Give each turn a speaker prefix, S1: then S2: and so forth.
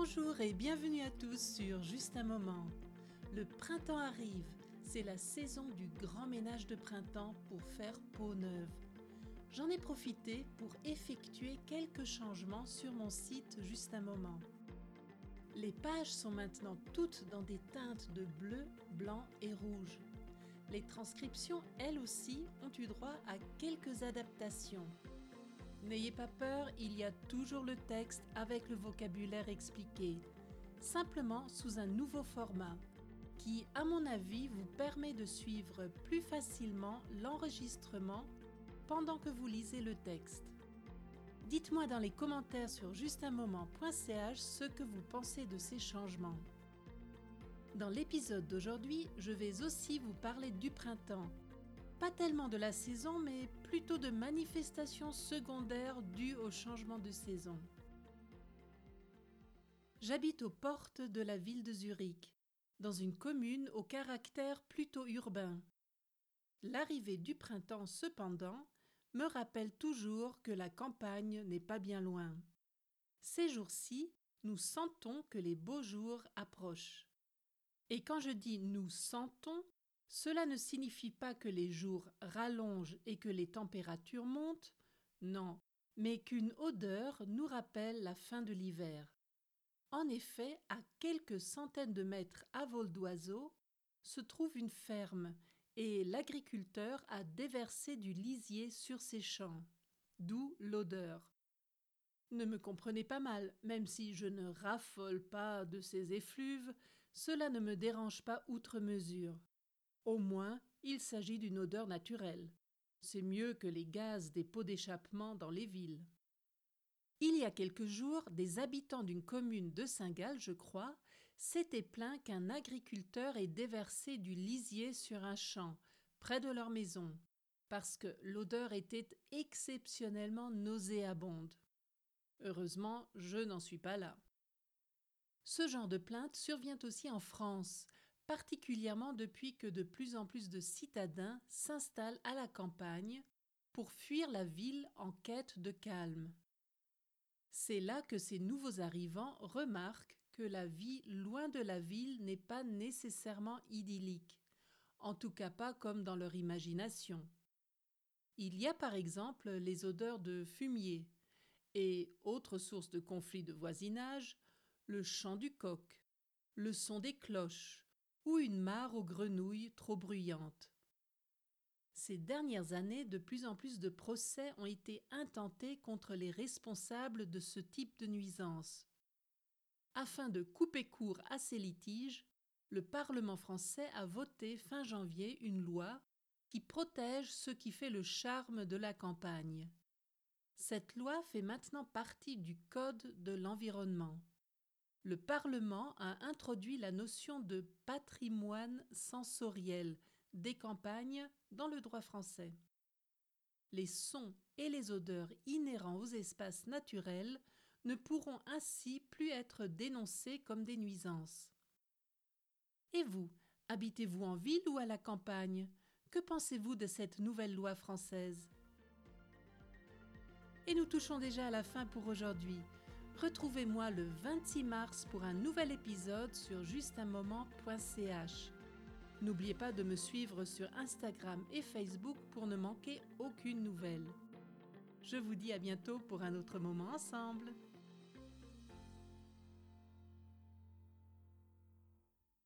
S1: Bonjour et bienvenue à tous sur Juste un moment. Le printemps arrive, c'est la saison du grand ménage de printemps pour faire peau neuve. J'en ai profité pour effectuer quelques changements sur mon site Juste un moment. Les pages sont maintenant toutes dans des teintes de bleu, blanc et rouge. Les transcriptions, elles aussi, ont eu droit à quelques adaptations. N'ayez pas peur, il y a toujours le texte avec le vocabulaire expliqué, simplement sous un nouveau format, qui, à mon avis, vous permet de suivre plus facilement l'enregistrement pendant que vous lisez le texte. Dites-moi dans les commentaires sur justunmoment.ch ce que vous pensez de ces changements. Dans l'épisode d'aujourd'hui, je vais aussi vous parler du printemps pas tellement de la saison, mais plutôt de manifestations secondaires dues au changement de saison. J'habite aux portes de la ville de Zurich, dans une commune au caractère plutôt urbain. L'arrivée du printemps, cependant, me rappelle toujours que la campagne n'est pas bien loin. Ces jours-ci, nous sentons que les beaux jours approchent. Et quand je dis nous sentons, cela ne signifie pas que les jours rallongent et que les températures montent, non, mais qu'une odeur nous rappelle la fin de l'hiver. En effet, à quelques centaines de mètres à vol d'oiseau se trouve une ferme et l'agriculteur a déversé du lisier sur ses champs, d'où l'odeur. Ne me comprenez pas mal, même si je ne raffole pas de ces effluves, cela ne me dérange pas outre mesure. Au moins, il s'agit d'une odeur naturelle. C'est mieux que les gaz des pots d'échappement dans les villes. Il y a quelques jours, des habitants d'une commune de Saint-Gall, je crois, s'étaient plaints qu'un agriculteur ait déversé du lisier sur un champ, près de leur maison, parce que l'odeur était exceptionnellement nauséabonde. Heureusement, je n'en suis pas là. Ce genre de plainte survient aussi en France, particulièrement depuis que de plus en plus de citadins s'installent à la campagne pour fuir la ville en quête de calme. C'est là que ces nouveaux arrivants remarquent que la vie loin de la ville n'est pas nécessairement idyllique, en tout cas pas comme dans leur imagination. Il y a par exemple les odeurs de fumier et, autre source de conflits de voisinage, le chant du coq, le son des cloches, ou une mare aux grenouilles trop bruyante. Ces dernières années, de plus en plus de procès ont été intentés contre les responsables de ce type de nuisance. Afin de couper court à ces litiges, le Parlement français a voté fin janvier une loi qui protège ce qui fait le charme de la campagne. Cette loi fait maintenant partie du Code de l'environnement le Parlement a introduit la notion de patrimoine sensoriel des campagnes dans le droit français. Les sons et les odeurs inhérents aux espaces naturels ne pourront ainsi plus être dénoncés comme des nuisances. Et vous, habitez-vous en ville ou à la campagne? Que pensez-vous de cette nouvelle loi française? Et nous touchons déjà à la fin pour aujourd'hui. Retrouvez-moi le 26 mars pour un nouvel épisode sur justunmoment.ch. N'oubliez pas de me suivre sur Instagram et Facebook pour ne manquer aucune nouvelle. Je vous dis à bientôt pour un autre moment ensemble.